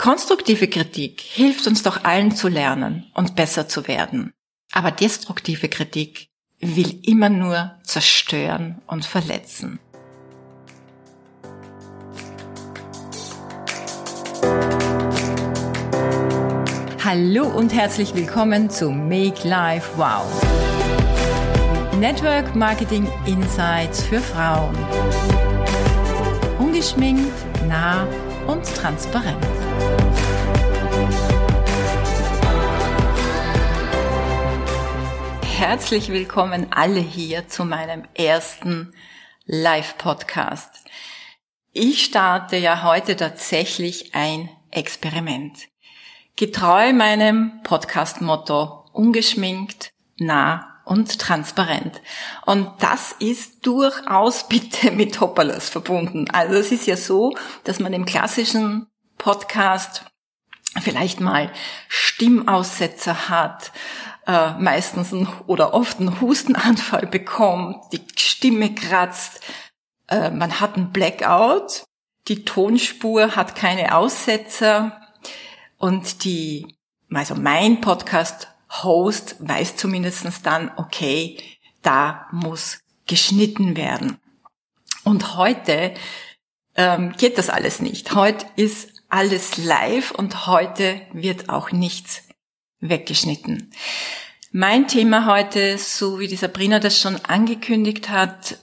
Konstruktive Kritik hilft uns doch allen zu lernen und besser zu werden. Aber destruktive Kritik will immer nur zerstören und verletzen. Hallo und herzlich willkommen zu Make Life Wow. Network Marketing Insights für Frauen. Ungeschminkt, nah und transparent. Herzlich willkommen alle hier zu meinem ersten Live-Podcast. Ich starte ja heute tatsächlich ein Experiment. Getreu meinem Podcast-Motto ungeschminkt, nah und transparent. Und das ist durchaus bitte mit Hopperlers verbunden. Also es ist ja so, dass man im klassischen Podcast vielleicht mal Stimmaussetzer hat, äh, meistens ein, oder oft einen Hustenanfall bekommt, die Stimme kratzt, äh, man hat einen Blackout, die Tonspur hat keine Aussetzer und die, also mein Podcast-Host weiß zumindestens dann, okay, da muss geschnitten werden. Und heute ähm, geht das alles nicht. Heute ist alles live und heute wird auch nichts weggeschnitten. Mein Thema heute, so wie die Sabrina das schon angekündigt hat,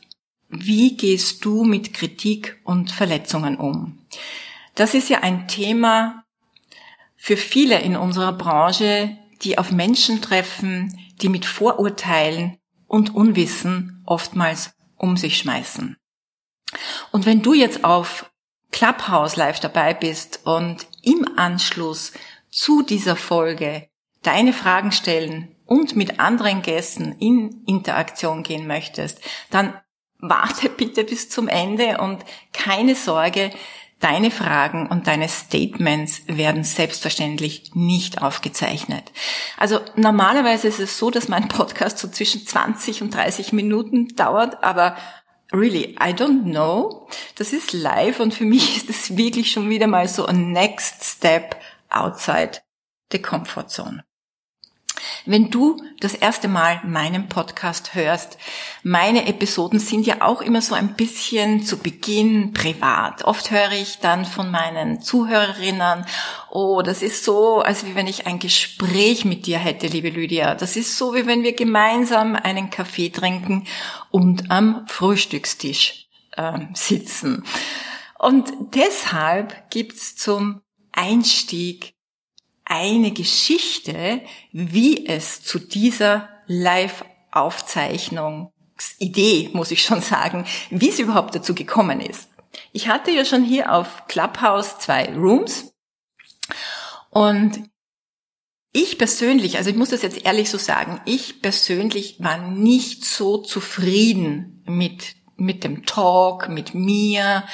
wie gehst du mit Kritik und Verletzungen um? Das ist ja ein Thema für viele in unserer Branche, die auf Menschen treffen, die mit Vorurteilen und Unwissen oftmals um sich schmeißen. Und wenn du jetzt auf Clubhouse live dabei bist und im Anschluss zu dieser Folge deine Fragen stellen und mit anderen Gästen in Interaktion gehen möchtest, dann warte bitte bis zum Ende und keine Sorge, deine Fragen und deine Statements werden selbstverständlich nicht aufgezeichnet. Also normalerweise ist es so, dass mein Podcast so zwischen 20 und 30 Minuten dauert, aber really, I don't know. Das ist live und für mich ist es wirklich schon wieder mal so ein next step outside the comfort zone. Wenn du das erste Mal meinen Podcast hörst, meine Episoden sind ja auch immer so ein bisschen zu Beginn privat. Oft höre ich dann von meinen Zuhörerinnen, oh, das ist so, als wie wenn ich ein Gespräch mit dir hätte, liebe Lydia. Das ist so, wie wenn wir gemeinsam einen Kaffee trinken und am Frühstückstisch äh, sitzen. Und deshalb gibt's zum Einstieg eine Geschichte, wie es zu dieser Live-Aufzeichnungsidee, muss ich schon sagen, wie es überhaupt dazu gekommen ist. Ich hatte ja schon hier auf Clubhouse zwei Rooms und ich persönlich, also ich muss das jetzt ehrlich so sagen, ich persönlich war nicht so zufrieden mit, mit dem Talk, mit mir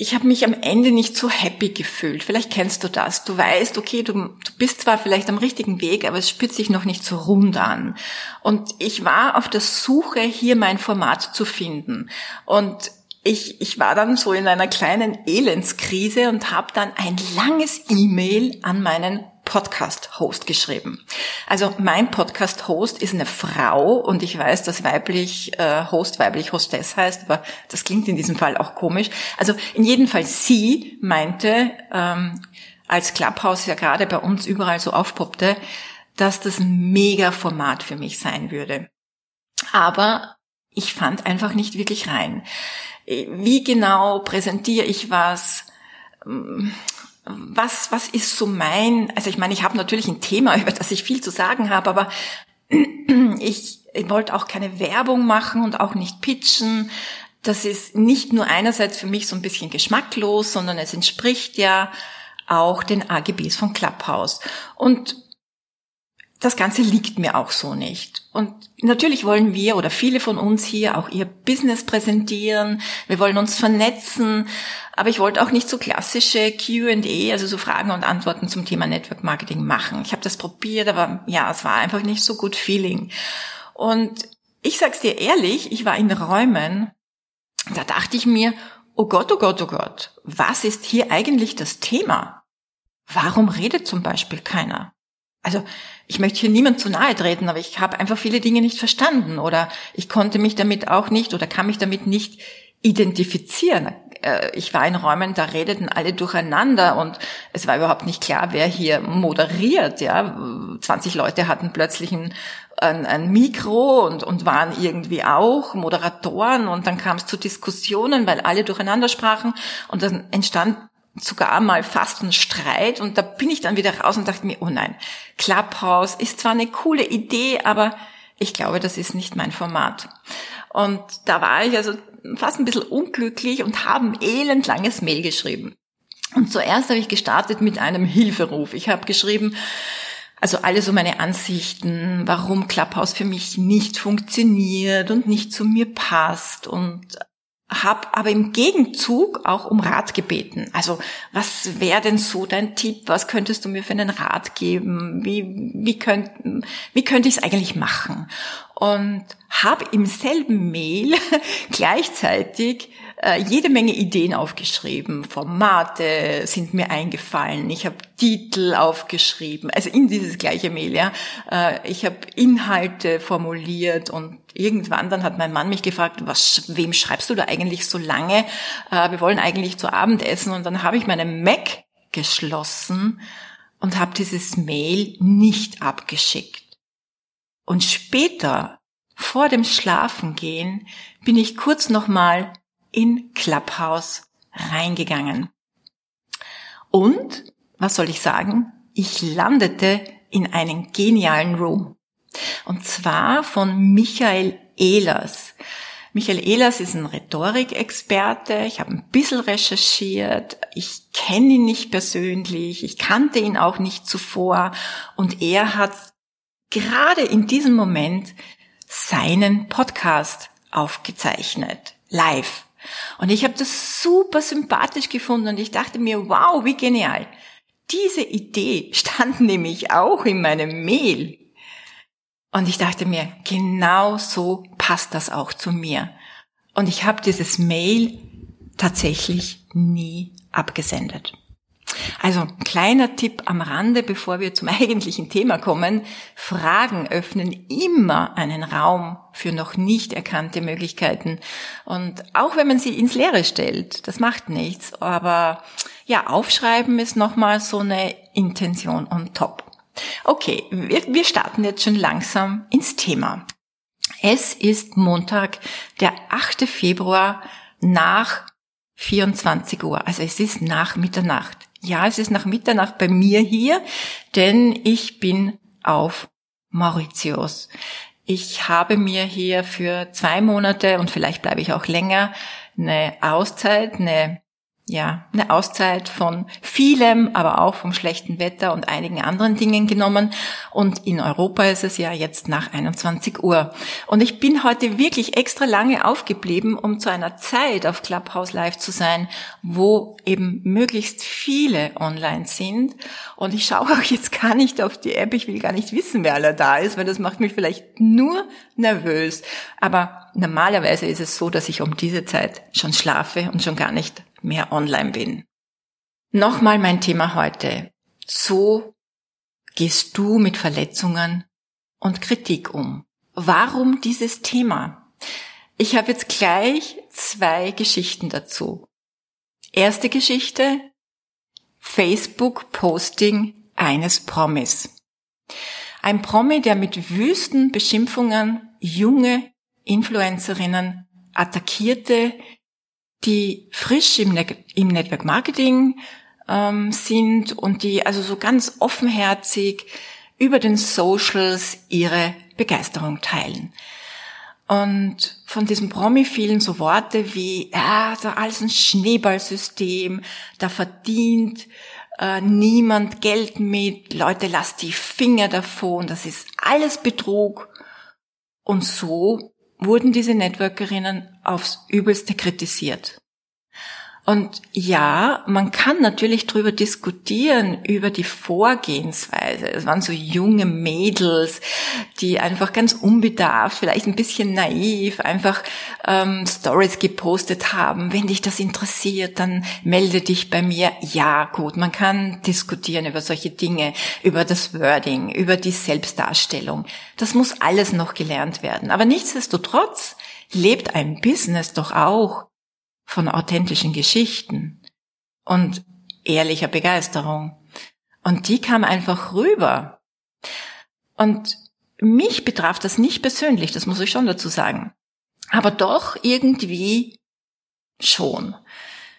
ich habe mich am Ende nicht so happy gefühlt. Vielleicht kennst du das. Du weißt, okay, du, du bist zwar vielleicht am richtigen Weg, aber es spürt sich noch nicht so rund an. Und ich war auf der Suche, hier mein Format zu finden. Und ich, ich war dann so in einer kleinen Elendskrise und habe dann ein langes E-Mail an meinen Podcast-Host geschrieben. Also mein Podcast-Host ist eine Frau und ich weiß, dass weiblich äh, Host weiblich Hostess heißt, aber das klingt in diesem Fall auch komisch. Also in jedem Fall sie meinte, ähm, als Clubhouse ja gerade bei uns überall so aufpoppte, dass das ein Mega-Format für mich sein würde. Aber ich fand einfach nicht wirklich rein. Wie genau präsentiere ich was? Was, was ist so mein, also ich meine, ich habe natürlich ein Thema, über das ich viel zu sagen habe, aber ich, ich wollte auch keine Werbung machen und auch nicht pitchen. Das ist nicht nur einerseits für mich so ein bisschen geschmacklos, sondern es entspricht ja auch den AGBs von Clubhouse. Und das Ganze liegt mir auch so nicht. Und natürlich wollen wir oder viele von uns hier auch ihr Business präsentieren. Wir wollen uns vernetzen. Aber ich wollte auch nicht so klassische Q&A, also so Fragen und Antworten zum Thema Network Marketing machen. Ich habe das probiert, aber ja, es war einfach nicht so gut Feeling. Und ich sag's dir ehrlich, ich war in Räumen, da dachte ich mir, oh Gott, oh Gott, oh Gott, was ist hier eigentlich das Thema? Warum redet zum Beispiel keiner? Also ich möchte hier niemand zu nahe treten, aber ich habe einfach viele Dinge nicht verstanden oder ich konnte mich damit auch nicht oder kann mich damit nicht identifizieren. Äh, ich war in Räumen, da redeten alle durcheinander und es war überhaupt nicht klar, wer hier moderiert. Ja, 20 Leute hatten plötzlich ein, ein, ein Mikro und, und waren irgendwie auch Moderatoren und dann kam es zu Diskussionen, weil alle durcheinander sprachen und dann entstand sogar mal fast ein Streit und da bin ich dann wieder raus und dachte mir, oh nein, Clubhouse ist zwar eine coole Idee, aber ich glaube, das ist nicht mein Format. Und da war ich also fast ein bisschen unglücklich und habe ein elendlanges Mail geschrieben. Und zuerst habe ich gestartet mit einem Hilferuf. Ich habe geschrieben, also alles so meine Ansichten, warum Clubhouse für mich nicht funktioniert und nicht zu mir passt und habe aber im Gegenzug auch um Rat gebeten. Also was wäre denn so dein Tipp? Was könntest du mir für einen Rat geben? Wie, wie, könnt, wie könnte ich es eigentlich machen? Und habe im selben Mail gleichzeitig äh, jede Menge Ideen aufgeschrieben. Formate sind mir eingefallen. Ich habe Titel aufgeschrieben. Also in dieses gleiche Mail, ja. Äh, ich habe Inhalte formuliert und irgendwann dann hat mein Mann mich gefragt, was, wem schreibst du da eigentlich so lange? Äh, wir wollen eigentlich zu Abend essen und dann habe ich meine Mac geschlossen und habe dieses Mail nicht abgeschickt. Und später, vor dem Schlafengehen, bin ich kurz nochmal in Clubhouse reingegangen. Und, was soll ich sagen? Ich landete in einen genialen Room. Und zwar von Michael Ehlers. Michael Ehlers ist ein Rhetorikexperte. Ich habe ein bisschen recherchiert. Ich kenne ihn nicht persönlich. Ich kannte ihn auch nicht zuvor. Und er hat gerade in diesem Moment seinen Podcast aufgezeichnet. Live. Und ich habe das super sympathisch gefunden und ich dachte mir, wow, wie genial. Diese Idee stand nämlich auch in meinem Mail. Und ich dachte mir, genau so passt das auch zu mir. Und ich habe dieses Mail tatsächlich nie abgesendet. Also kleiner Tipp am Rande, bevor wir zum eigentlichen Thema kommen. Fragen öffnen immer einen Raum für noch nicht erkannte Möglichkeiten. Und auch wenn man sie ins Leere stellt, das macht nichts. Aber ja, aufschreiben ist nochmal so eine Intention on top. Okay, wir starten jetzt schon langsam ins Thema. Es ist Montag, der 8. Februar nach 24 Uhr. Also es ist nach Mitternacht. Ja, es ist nach Mitternacht bei mir hier, denn ich bin auf Mauritius. Ich habe mir hier für zwei Monate und vielleicht bleibe ich auch länger eine Auszeit, eine ja, eine Auszeit von vielem, aber auch vom schlechten Wetter und einigen anderen Dingen genommen. Und in Europa ist es ja jetzt nach 21 Uhr. Und ich bin heute wirklich extra lange aufgeblieben, um zu einer Zeit auf Clubhouse Live zu sein, wo eben möglichst viele online sind. Und ich schaue auch jetzt gar nicht auf die App. Ich will gar nicht wissen, wer aller da ist, weil das macht mich vielleicht nur nervös. Aber normalerweise ist es so, dass ich um diese Zeit schon schlafe und schon gar nicht mehr online bin. Nochmal mein Thema heute. So gehst du mit Verletzungen und Kritik um. Warum dieses Thema? Ich habe jetzt gleich zwei Geschichten dazu. Erste Geschichte, Facebook-Posting eines Promis. Ein Promi, der mit wüsten Beschimpfungen junge Influencerinnen attackierte, die frisch im, ne im Network Marketing ähm, sind und die also so ganz offenherzig über den Socials ihre Begeisterung teilen. Und von diesem Promi fielen so Worte wie, ja, da alles ein Schneeballsystem, da verdient äh, niemand Geld mit, Leute, lasst die Finger davon, das ist alles Betrug. Und so wurden diese Networkerinnen aufs Übelste kritisiert. Und ja, man kann natürlich darüber diskutieren, über die Vorgehensweise. Es waren so junge Mädels, die einfach ganz unbedarft, vielleicht ein bisschen naiv, einfach ähm, Stories gepostet haben. Wenn dich das interessiert, dann melde dich bei mir. Ja, gut, man kann diskutieren über solche Dinge, über das Wording, über die Selbstdarstellung. Das muss alles noch gelernt werden. Aber nichtsdestotrotz lebt ein Business doch auch von authentischen Geschichten und ehrlicher Begeisterung. Und die kam einfach rüber. Und mich betraf das nicht persönlich, das muss ich schon dazu sagen. Aber doch irgendwie schon.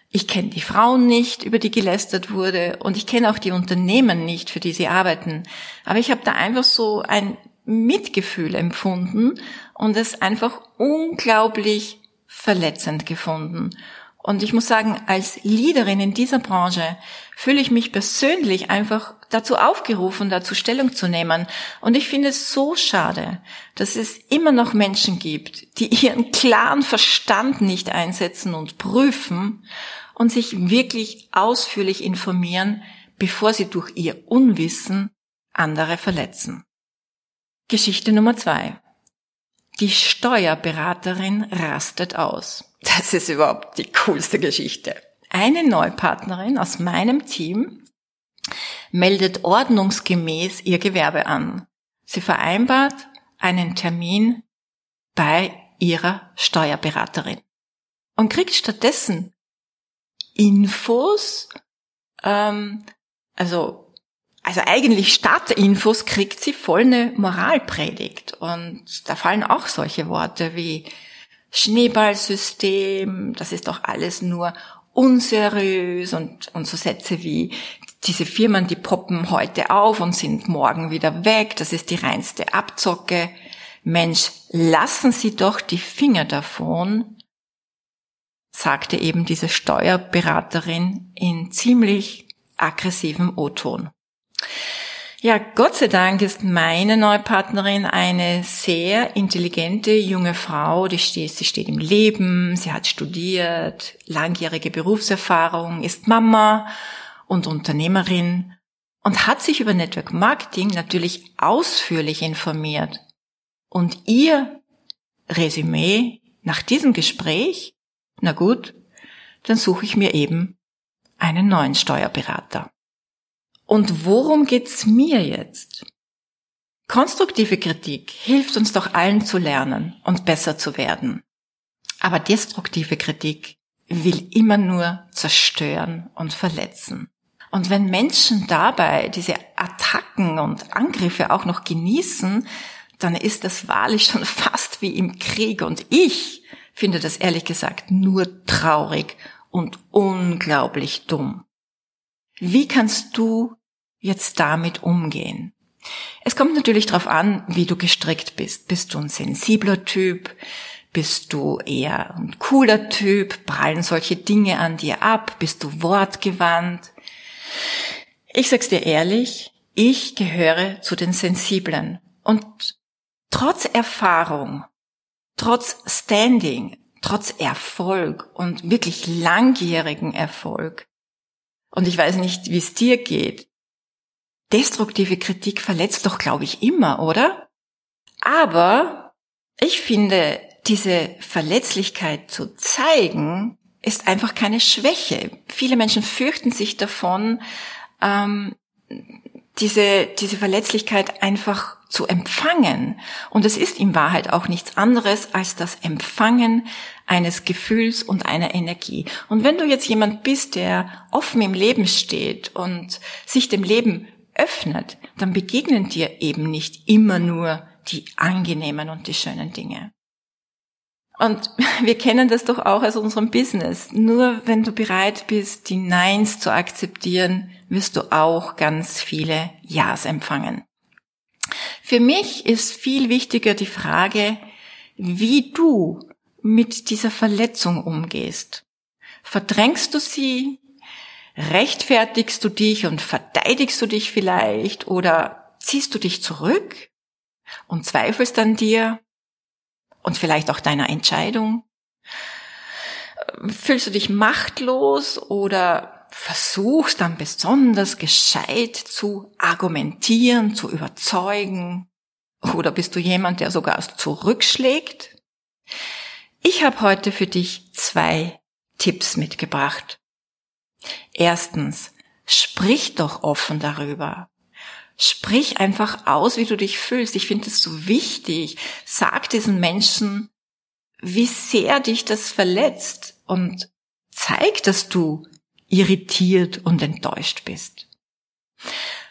Ich kenne die Frauen nicht, über die gelästert wurde, und ich kenne auch die Unternehmen nicht, für die sie arbeiten. Aber ich habe da einfach so ein Mitgefühl empfunden und es einfach unglaublich verletzend gefunden. Und ich muss sagen, als Leaderin in dieser Branche fühle ich mich persönlich einfach dazu aufgerufen, dazu Stellung zu nehmen. Und ich finde es so schade, dass es immer noch Menschen gibt, die ihren klaren Verstand nicht einsetzen und prüfen und sich wirklich ausführlich informieren, bevor sie durch ihr Unwissen andere verletzen. Geschichte Nummer zwei. Die Steuerberaterin rastet aus. Das ist überhaupt die coolste Geschichte. Eine Neupartnerin aus meinem Team meldet ordnungsgemäß ihr Gewerbe an. Sie vereinbart einen Termin bei ihrer Steuerberaterin und kriegt stattdessen Infos, ähm, also also eigentlich statt Infos kriegt sie voll eine Moralpredigt. Und da fallen auch solche Worte wie Schneeballsystem, das ist doch alles nur unseriös und, und so Sätze wie diese Firmen, die poppen heute auf und sind morgen wieder weg, das ist die reinste Abzocke. Mensch, lassen Sie doch die Finger davon, sagte eben diese Steuerberaterin in ziemlich aggressivem O-Ton. Ja, Gott sei Dank ist meine Neupartnerin eine sehr intelligente junge Frau. Die steht, sie steht im Leben, sie hat studiert, langjährige Berufserfahrung, ist Mama und Unternehmerin und hat sich über Network Marketing natürlich ausführlich informiert. Und ihr Resümee nach diesem Gespräch, na gut, dann suche ich mir eben einen neuen Steuerberater. Und worum geht's mir jetzt? Konstruktive Kritik hilft uns doch allen zu lernen und besser zu werden. Aber destruktive Kritik will immer nur zerstören und verletzen. Und wenn Menschen dabei diese Attacken und Angriffe auch noch genießen, dann ist das wahrlich schon fast wie im Krieg. Und ich finde das ehrlich gesagt nur traurig und unglaublich dumm. Wie kannst du jetzt damit umgehen? Es kommt natürlich darauf an, wie du gestrickt bist. Bist du ein sensibler Typ? Bist du eher ein cooler Typ? Prallen solche Dinge an dir ab? Bist du wortgewandt? Ich sag's dir ehrlich, ich gehöre zu den Sensiblen. Und trotz Erfahrung, trotz Standing, trotz Erfolg und wirklich langjährigen Erfolg, und ich weiß nicht, wie es dir geht, destruktive Kritik verletzt doch, glaube ich, immer, oder? Aber ich finde, diese Verletzlichkeit zu zeigen, ist einfach keine Schwäche. Viele Menschen fürchten sich davon, ähm, diese, diese Verletzlichkeit einfach zu empfangen. Und es ist in Wahrheit auch nichts anderes als das Empfangen eines Gefühls und einer Energie. Und wenn du jetzt jemand bist, der offen im Leben steht und sich dem Leben öffnet, dann begegnen dir eben nicht immer nur die angenehmen und die schönen Dinge. Und wir kennen das doch auch aus unserem Business. Nur wenn du bereit bist, die Neins zu akzeptieren, wirst du auch ganz viele Ja's empfangen. Für mich ist viel wichtiger die Frage, wie du mit dieser Verletzung umgehst. Verdrängst du sie? Rechtfertigst du dich und verteidigst du dich vielleicht oder ziehst du dich zurück und zweifelst an dir und vielleicht auch deiner Entscheidung? fühlst du dich machtlos oder versuchst dann besonders gescheit zu argumentieren, zu überzeugen? Oder bist du jemand, der sogar zurückschlägt? Ich habe heute für dich zwei Tipps mitgebracht. Erstens, sprich doch offen darüber. Sprich einfach aus, wie du dich fühlst. Ich finde es so wichtig. Sag diesen Menschen, wie sehr dich das verletzt und zeig, dass du irritiert und enttäuscht bist.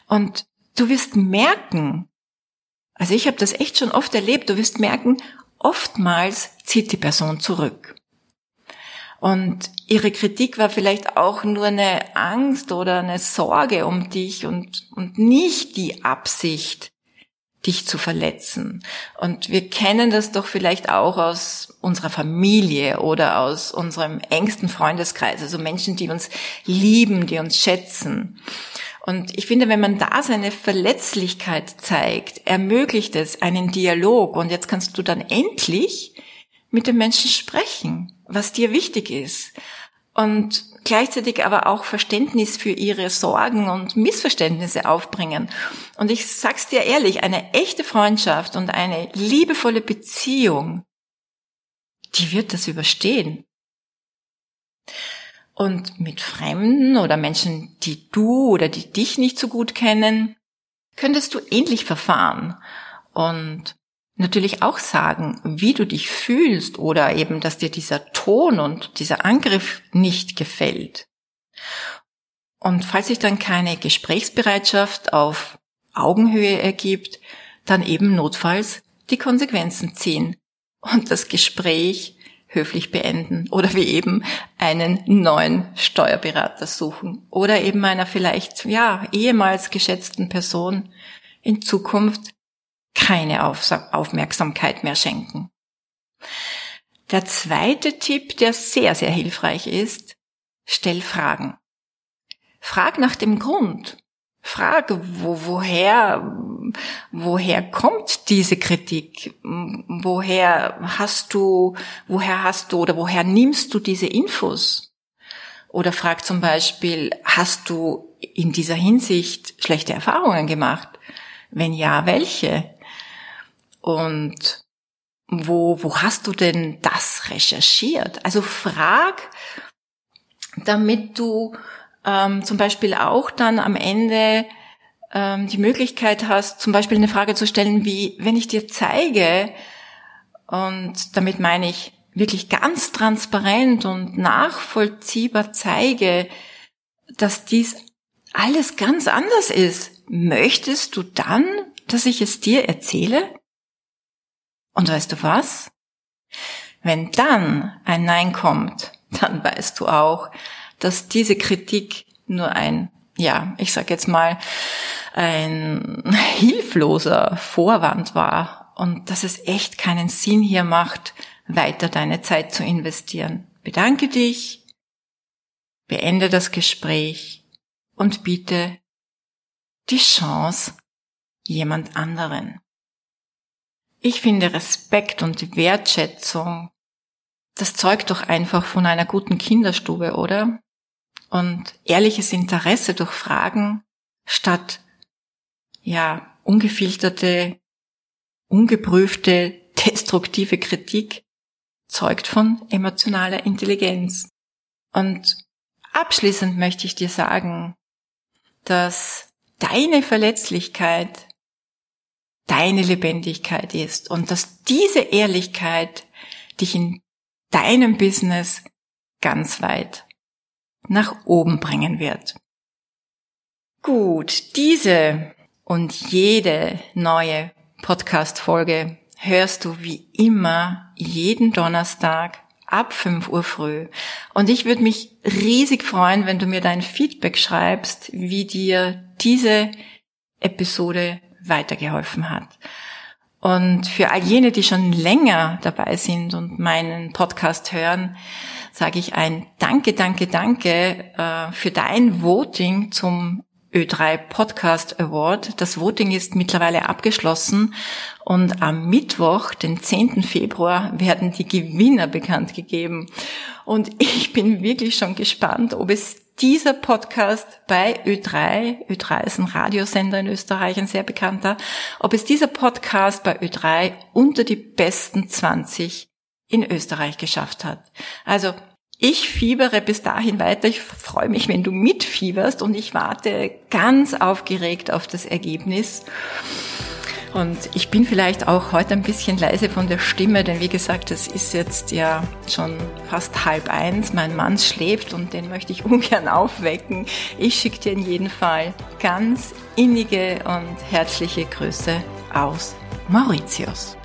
Und du wirst merken, also ich habe das echt schon oft erlebt, du wirst merken, oftmals zieht die Person zurück. Und ihre Kritik war vielleicht auch nur eine Angst oder eine Sorge um dich und, und nicht die Absicht, dich zu verletzen. Und wir kennen das doch vielleicht auch aus unserer Familie oder aus unserem engsten Freundeskreis, also Menschen, die uns lieben, die uns schätzen. Und ich finde, wenn man da seine Verletzlichkeit zeigt, ermöglicht es einen Dialog. Und jetzt kannst du dann endlich mit dem Menschen sprechen, was dir wichtig ist. Und gleichzeitig aber auch Verständnis für ihre Sorgen und Missverständnisse aufbringen. Und ich sag's dir ehrlich, eine echte Freundschaft und eine liebevolle Beziehung, die wird das überstehen. Und mit Fremden oder Menschen, die du oder die dich nicht so gut kennen, könntest du ähnlich verfahren und natürlich auch sagen, wie du dich fühlst oder eben, dass dir dieser Ton und dieser Angriff nicht gefällt. Und falls sich dann keine Gesprächsbereitschaft auf Augenhöhe ergibt, dann eben notfalls die Konsequenzen ziehen und das Gespräch höflich beenden oder wie eben einen neuen Steuerberater suchen oder eben einer vielleicht, ja, ehemals geschätzten Person in Zukunft keine Aufmerksamkeit mehr schenken. Der zweite Tipp, der sehr, sehr hilfreich ist, stell Fragen. Frag nach dem Grund. Frag, wo, woher, woher kommt diese Kritik? Woher hast du, woher hast du oder woher nimmst du diese Infos? Oder frag zum Beispiel, hast du in dieser Hinsicht schlechte Erfahrungen gemacht? Wenn ja, welche? Und wo, wo hast du denn das recherchiert? Also frag, damit du ähm, zum Beispiel auch dann am Ende ähm, die Möglichkeit hast, zum Beispiel eine Frage zu stellen, wie, wenn ich dir zeige, und damit meine ich wirklich ganz transparent und nachvollziehbar zeige, dass dies alles ganz anders ist, möchtest du dann, dass ich es dir erzähle? Und weißt du was? Wenn dann ein Nein kommt, dann weißt du auch, dass diese Kritik nur ein, ja, ich sag jetzt mal, ein hilfloser Vorwand war und dass es echt keinen Sinn hier macht, weiter deine Zeit zu investieren. Bedanke dich, beende das Gespräch und biete die Chance jemand anderen. Ich finde Respekt und Wertschätzung, das zeugt doch einfach von einer guten Kinderstube, oder? und ehrliches Interesse durch Fragen statt, ja, ungefilterte, ungeprüfte, destruktive Kritik zeugt von emotionaler Intelligenz. Und abschließend möchte ich dir sagen, dass deine Verletzlichkeit deine Lebendigkeit ist und dass diese Ehrlichkeit dich in deinem Business ganz weit nach oben bringen wird. Gut, diese und jede neue Podcast-Folge hörst du wie immer jeden Donnerstag ab 5 Uhr früh. Und ich würde mich riesig freuen, wenn du mir dein Feedback schreibst, wie dir diese Episode weitergeholfen hat. Und für all jene, die schon länger dabei sind und meinen Podcast hören, sage ich ein Danke, Danke, Danke äh, für dein Voting zum Ö3 Podcast Award. Das Voting ist mittlerweile abgeschlossen und am Mittwoch, den 10. Februar, werden die Gewinner bekannt gegeben. Und ich bin wirklich schon gespannt, ob es dieser Podcast bei Ö3, Ö3 ist ein Radiosender in Österreich, ein sehr bekannter, ob es dieser Podcast bei Ö3 unter die besten 20 in Österreich geschafft hat. Also ich fiebere bis dahin weiter. Ich freue mich, wenn du mitfieberst und ich warte ganz aufgeregt auf das Ergebnis. Und ich bin vielleicht auch heute ein bisschen leise von der Stimme, denn wie gesagt, es ist jetzt ja schon fast halb eins. Mein Mann schläft und den möchte ich ungern aufwecken. Ich schicke dir in jedem Fall ganz innige und herzliche Grüße aus Mauritius.